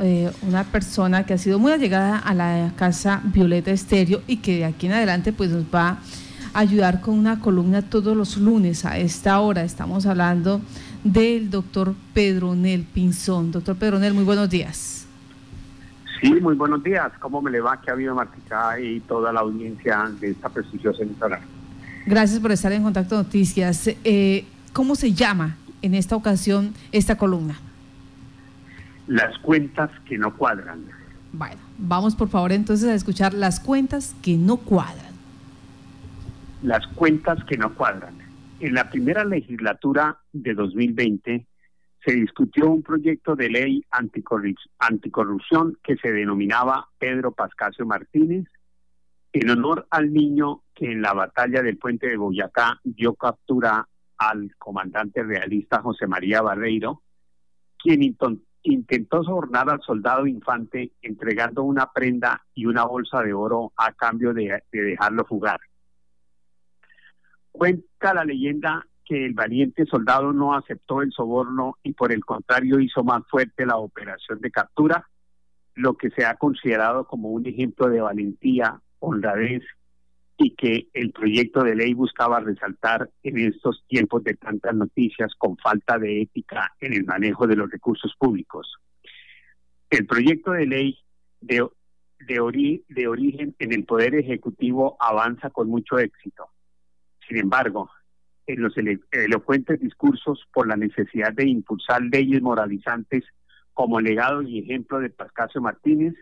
eh, una persona que ha sido muy allegada a la casa Violeta Estéreo y que de aquí en adelante pues nos va a ayudar con una columna todos los lunes a esta hora. Estamos hablando del doctor Pedronel Pinzón. Doctor Pedronel, muy buenos días. Sí, muy buenos días. ¿Cómo me le va? Que ha habido Martica y toda la audiencia de esta prestigiosa emisora. Gracias por estar en Contacto Noticias. Eh, ¿Cómo se llama en esta ocasión esta columna? Las cuentas que no cuadran. Bueno, vamos por favor entonces a escuchar las cuentas que no cuadran. Las cuentas que no cuadran. En la primera legislatura de 2020 se discutió un proyecto de ley anticorrupción que se denominaba Pedro Pascasio Martínez, en honor al niño que en la batalla del puente de Boyacá dio captura al comandante realista José María Barreiro, quien intentó sobornar al soldado infante entregando una prenda y una bolsa de oro a cambio de, dejarlo fugar. Cuenta la leyenda que el valiente soldado no aceptó el soborno y por el contrario hizo más fuerte la operación de captura, lo que se ha considerado como un ejemplo de valentía, honradez y que el proyecto de ley buscaba resaltar en estos tiempos de tantas noticias con falta de ética en el manejo de los recursos públicos. El proyecto de ley de, de, origen en el Poder Ejecutivo avanza con mucho éxito. Sin embargo, en los elocuentes discursos por la necesidad de impulsar leyes moralizantes como legado y ejemplo de Pascasio Martínez,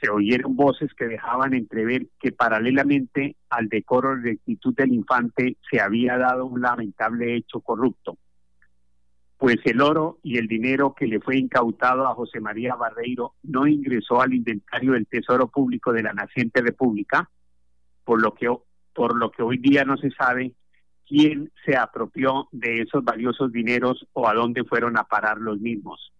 se oyeron voces que dejaban entrever que paralelamente al decoro y rectitud del infante se había dado un lamentable hecho corrupto, pues el oro y el dinero que le fue incautado a José María Barreiro no ingresó al inventario del Tesoro Público de la naciente República, por lo que, por lo que hoy día no se sabe quién se apropió de esos valiosos dineros o a dónde fueron a parar los mismos.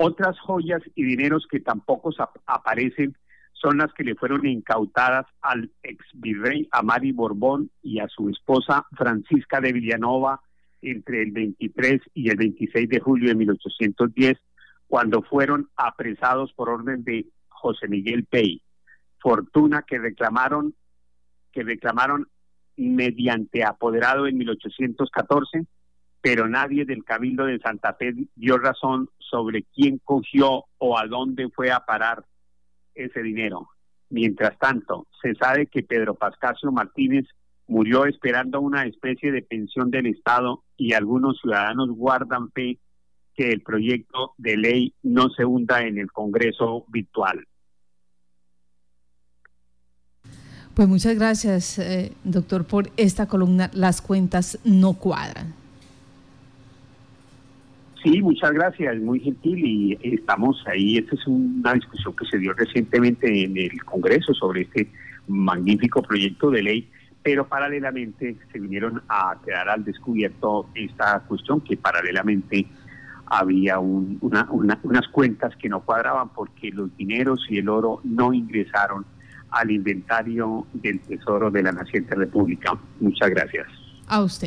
Otras joyas y dineros que tampoco aparecen son las que le fueron incautadas al ex virrey Amari Borbón y a su esposa Francisca de Villanova entre el 23 y el 26 de julio de 1810, cuando fueron apresados por orden de José Miguel Pey, fortuna que reclamaron que reclamaron mediante apoderado en 1814 pero nadie del Cabildo de Santa Fe dio razón sobre quién cogió o a dónde fue a parar ese dinero. Mientras tanto, se sabe que Pedro Pascasio Martínez murió esperando una especie de pensión del Estado y algunos ciudadanos guardan fe que el proyecto de ley no se hunda en el Congreso virtual. Pues muchas gracias, eh, doctor, por esta columna. Las cuentas no cuadran. Sí, muchas gracias, muy gentil y estamos ahí. Esta es una discusión que se dio recientemente en el Congreso sobre este magnífico proyecto de ley, pero paralelamente se vinieron a quedar al descubierto esta cuestión que paralelamente había unas cuentas que no cuadraban porque los dineros y el oro no ingresaron al inventario del Tesoro de la Naciente República. Muchas gracias. A usted.